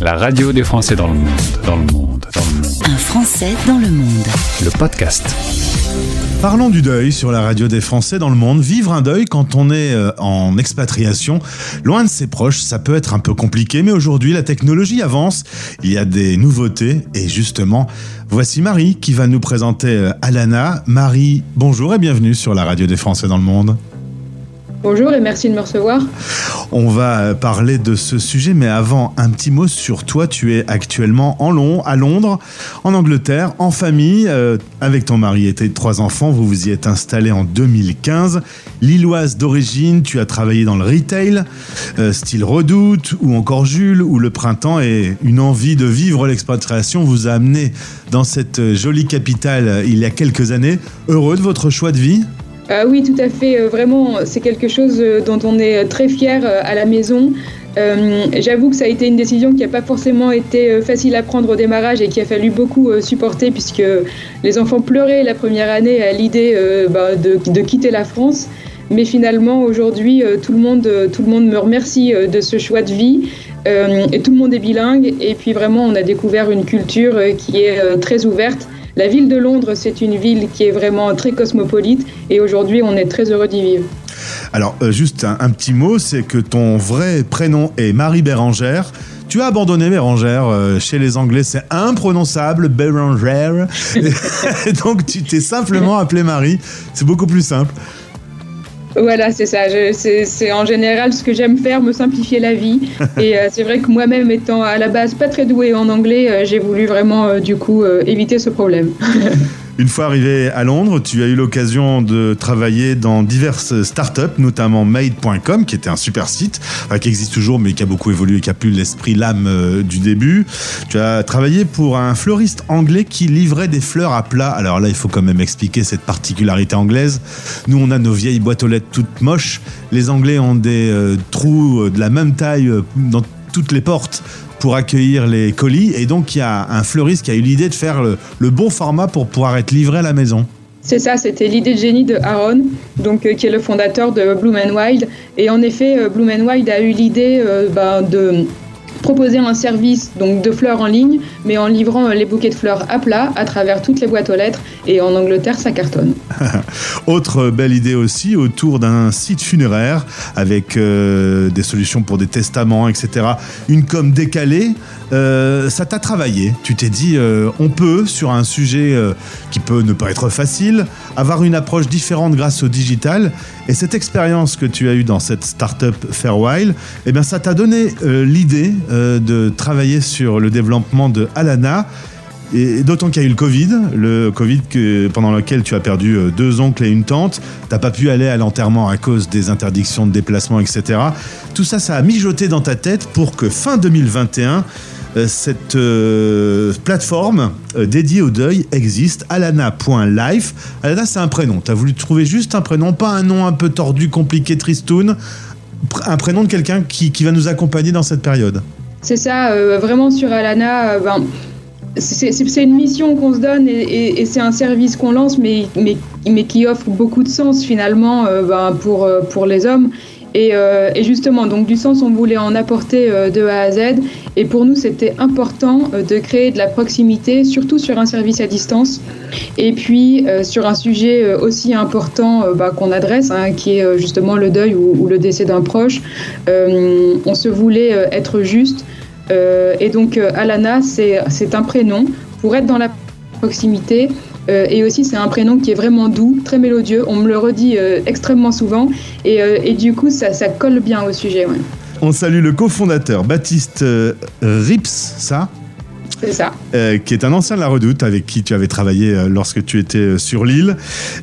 La radio des Français dans le monde, dans le monde, dans le monde. Un Français dans le monde. Le podcast. Parlons du deuil sur la radio des Français dans le monde. Vivre un deuil quand on est euh, en expatriation, loin de ses proches, ça peut être un peu compliqué, mais aujourd'hui la technologie avance, il y a des nouveautés et justement, voici Marie qui va nous présenter euh, Alana. Marie, bonjour et bienvenue sur la radio des Français dans le monde. Bonjour et merci de me recevoir. On va parler de ce sujet, mais avant, un petit mot sur toi. Tu es actuellement en long, à Londres, en Angleterre, en famille, euh, avec ton mari et tes trois enfants. Vous vous y êtes installé en 2015. Lilloise d'origine, tu as travaillé dans le retail, euh, style Redoute ou encore Jules, où le printemps et une envie de vivre l'expatriation vous a amené dans cette jolie capitale euh, il y a quelques années. Heureux de votre choix de vie? Ah oui, tout à fait. Euh, vraiment, c'est quelque chose euh, dont on est très fier à la maison. J'avoue que ça a été une décision qui n'a pas forcément été facile à prendre au démarrage et qui a fallu beaucoup supporter puisque les enfants pleuraient la première année à l'idée bah, de, de, quitter la France. Mais finalement, aujourd'hui, tout, le monde, tout le monde me remercie de ce choix de vie. et tout le monde est bilingue. Et puis vraiment, on a découvert une culture qui est très ouverte la ville de Londres, c'est une ville qui est vraiment très cosmopolite et aujourd'hui, on est très heureux d'y vivre. Alors, euh, juste un, petit mot, c'est que ton vrai prénom est Marie Bérangère. Tu as abandonné Bérangère euh, chez les Anglais, c'est imprononçable, Bérangère. donc, tu t'es simplement appelé Marie. C'est beaucoup plus simple. Voilà, c'est ça. C'est en général ce que j'aime faire, me simplifier la vie. Et euh, c'est vrai que moi-même, étant à la base pas très douée en anglais, euh, j'ai voulu vraiment, euh, du coup, éviter ce problème. Une fois arrivé à Londres, tu as eu l'occasion de travailler dans diverses startups, notamment Made.com, qui était un super site, qui existe toujours, mais qui a beaucoup évolué, qui a plus l'esprit, l'âme euh, du début. Tu as travaillé pour un fleuriste anglais qui livrait des fleurs à plat. Alors là, il faut quand même expliquer cette particularité anglaise. Nous, on a nos vieilles boîtes aux lettres toutes moches. Les Anglais ont des euh, trous euh, de la même taille dans toutes les portes pour accueillir les colis. Et donc, il y a un fleuriste qui a eu l'idée de faire le, bon format pour pouvoir être livré à la maison. C'est ça, c'était l'idée de génie de Aaron, donc, euh, qui est le fondateur de Bloom Wild. Et en effet, euh, Bloom Wild a eu l'idée euh, ben, de proposer un service donc de fleurs en ligne, mais en livrant les bouquets de fleurs à plat à travers toutes les boîtes aux lettres. Et en Angleterre, ça cartonne. Autre belle idée aussi autour d'un site funéraire avec euh, des solutions pour des testaments, etc. Une com décalée. Euh, ça t'a travaillé. Tu t'es dit, euh, on peut, sur un sujet qui peut ne pas être facile, avoir une approche différente grâce au digital. Et cette expérience que tu as eue dans cette startup Fairwhile, eh bien, ça t'a donné l'idée de travailler sur le développement de Alana et d'autant qu'il y a eu le Covid, le Covid pendant lequel tu as perdu euh, deux oncles et une tante, t'as pas pu aller à l'enterrement à cause des interdictions de déplacement, etc. Tout ça, ça a mijoté dans ta tête pour que fin 2021, euh, cette euh, plateforme dédiée au deuil existe, alana.life. Alana, c'est un prénom. Tu as voulu trouver juste un prénom, pas un nom un peu tordu, compliqué, tristoun. Un prénom de quelqu'un qui, qui, va nous accompagner dans cette période. C'est ça, vraiment sur Alana. Ben c'est une mission qu'on se donne et, c'est un service qu'on lance, mais, mais, mais, qui offre beaucoup de sens finalement euh, ben, pour, euh, pour les hommes. Euh, et, justement, donc du sens, on voulait en apporter de A à Z. Et pour nous, c'était important de créer de la proximité, surtout sur un service à distance. Et puis sur un sujet aussi important bah, qu'on adresse, hein, qui est justement le deuil ou le décès d'un proche. on se voulait être juste. Euh, et donc euh, Alana, c'est un prénom pour être dans la proximité. Euh, et aussi, c'est un prénom qui est vraiment doux, très mélodieux. On me le redit extrêmement souvent. Et, du coup, ça, colle bien au sujet. On salue le cofondateur Baptiste Rips, ça? C'est ça. qui est un ancien de la Redoute avec qui tu avais travaillé lorsque tu étais sur l'île.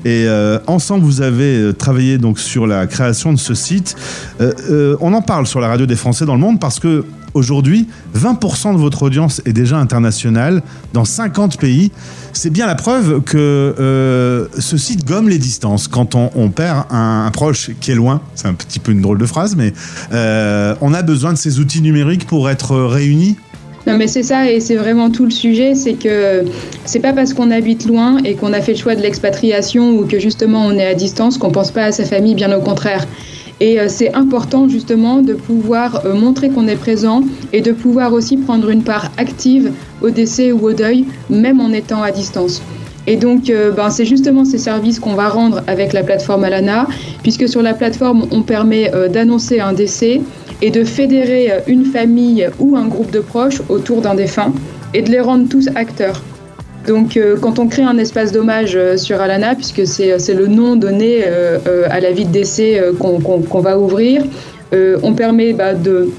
Et ensemble, vous avez travaillé donc sur la création de ce site. on en parle sur la radio des Français dans le monde parce que Aujourd'hui, 20% de votre audience est déjà internationale dans 50 pays. C'est bien la preuve que euh, ce site gomme les distances. Quand on, perd un, proche qui est loin, c'est un petit peu une drôle de phrase, mais euh, on a besoin de ces outils numériques pour être réunis non mais c'est ça et c'est vraiment tout le sujet, c'est que c'est pas parce qu'on habite loin et qu'on a fait le choix de l'expatriation ou que justement on est à distance qu'on pense pas à sa famille, bien au contraire. Et c'est important justement de pouvoir montrer qu'on est présent et de pouvoir aussi prendre une part active au décès ou au deuil, même en étant à distance. Et donc, ben, c'est justement ces services qu'on va rendre avec la plateforme Alana, puisque sur la plateforme, on permet d'annoncer un décès et de fédérer une famille ou un groupe de proches autour d'un défunt et de les rendre tous acteurs. Donc, euh, quand on crée un espace d'hommage euh, sur Alana, puisque c'est euh, le nom donné à la vie de décès qu'on va ouvrir, on permet bah, de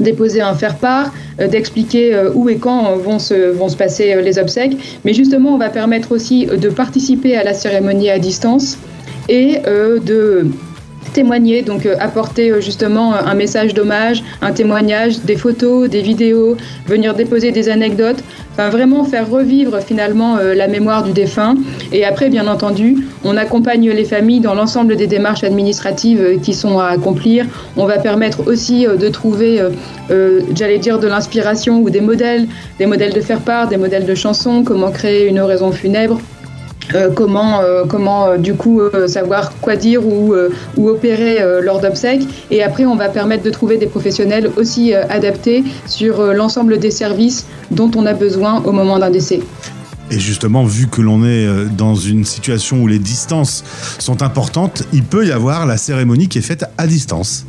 déposer un faire-part, d'expliquer où et quand vont se, vont se passer les obsèques. Mais justement, on va permettre aussi de participer à la cérémonie à distance et de témoigner, donc euh, apporter euh, justement un message d'hommage, un témoignage, des photos, des vidéos, venir déposer des anecdotes, enfin vraiment faire revivre finalement euh, la mémoire du défunt. Et après, bien entendu, on accompagne les familles dans l'ensemble des démarches administratives qui sont à accomplir. On va permettre aussi de trouver, j'allais dire, de l'inspiration ou des modèles, des modèles de faire part, des modèles de chansons, comment créer une oraison funèbre. Euh, comment, euh, comment euh, du coup savoir quoi dire ou, ou opérer lors d'obsèques. Et après, on va permettre de trouver des professionnels aussi adaptés sur l'ensemble des services dont on a besoin au moment d'un décès. Et justement, vu que l'on est dans une situation où les distances sont importantes, il peut y avoir la cérémonie qui est faite à distance.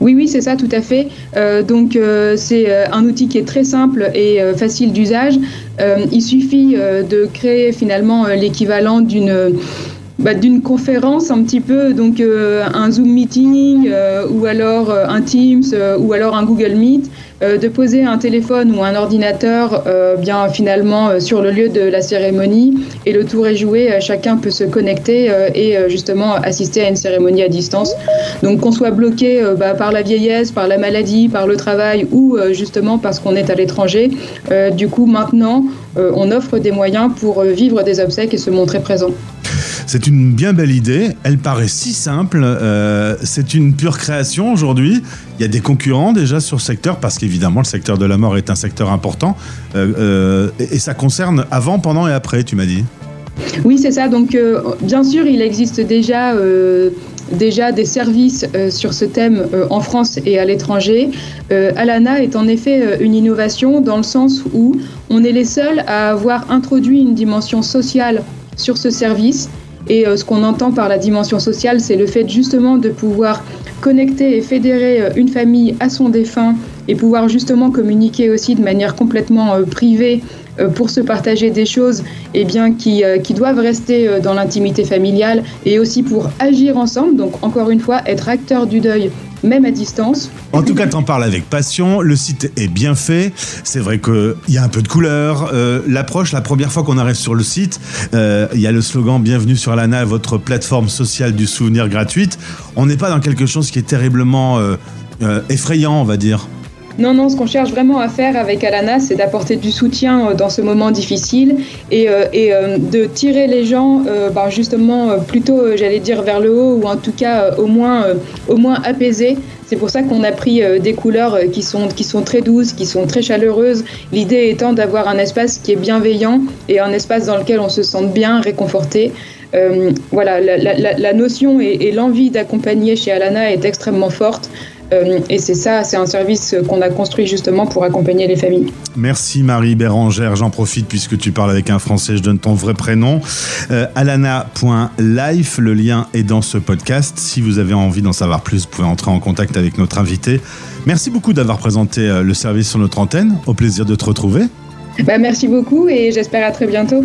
Oui, oui, c'est ça, tout à fait. Euh, donc, euh, c'est euh, un outil qui est très simple et facile d'usage. il suffit de créer finalement l'équivalent d'une bah, d'une conférence un petit peu, donc un Zoom meeting ou alors un Teams ou alors un Google Meet euh, de poser un téléphone ou un ordinateur euh, bien finalement euh, sur le lieu de la cérémonie et le tour est joué, chacun peut se connecter et justement assister à une cérémonie à distance. Donc qu'on soit bloqué bah, par la vieillesse, par la maladie, par le travail ou justement parce qu'on est à l'étranger, du coup maintenant on offre des moyens pour vivre des obsèques et se montrer présent. C'est une bien belle idée. Elle paraît si simple. Euh, c'est une pure création aujourd'hui. Il y a des concurrents déjà sur ce secteur parce qu'évidemment le secteur de la mort est un secteur important. Euh, euh, et, ça concerne avant, pendant et après, tu m'as dit. Oui, c'est ça. Donc, bien sûr, il existe déjà déjà des services sur ce thème en France et à l'étranger. Alana est en effet une innovation dans le sens où on est les seuls à avoir introduit une dimension sociale sur ce service et euh, ce qu'on entend par la dimension sociale, c'est le fait justement de pouvoir connecter et fédérer euh, une famille à son défunt et pouvoir justement communiquer aussi de manière complètement euh, privée pour se partager des choses eh bien, qui, qui doivent rester dans l'intimité familiale et aussi pour agir ensemble. Donc encore une fois, être acteur du deuil même à distance. En tout cas, t'en parles avec passion. Le site est bien fait. C'est vrai qu'il y a un peu de couleur. Euh, l'approche, la première fois qu'on arrive sur le site, euh, il y a le slogan Bienvenue sur Alana, votre plateforme sociale du souvenir gratuite. On n'est pas dans quelque chose qui est terriblement euh, effrayant, on va dire. Non, non, ce qu'on cherche vraiment à faire avec Alana, c'est d'apporter du soutien dans ce moment difficile et, et de tirer les gens ben, justement plutôt, j'allais dire, vers le haut ou en tout cas au, moins, au moins apaisés c'est pour ça qu'on a pris euh, des couleurs euh, qui sont, qui sont très douces, qui sont très chaleureuses. L'idée étant d'avoir un espace qui est bienveillant et un espace dans lequel on se sente bien, réconforté. Euh, voilà, la, notion et l'envie d'accompagner chez Alana est extrêmement forte. Euh, et c'est ça, c'est un service qu'on a construit justement pour accompagner les familles. Merci Marie Bérangère. J'en profite puisque tu parles avec un Français, je donne ton vrai prénom. Euh, alana.life, le lien est dans ce podcast. Si vous avez envie d'en savoir plus, vous pouvez entrer en contact avec notre invité. Merci beaucoup d'avoir présenté euh, le service sur notre antenne. Au plaisir de te retrouver. Bah, merci beaucoup et j'espère à très bientôt.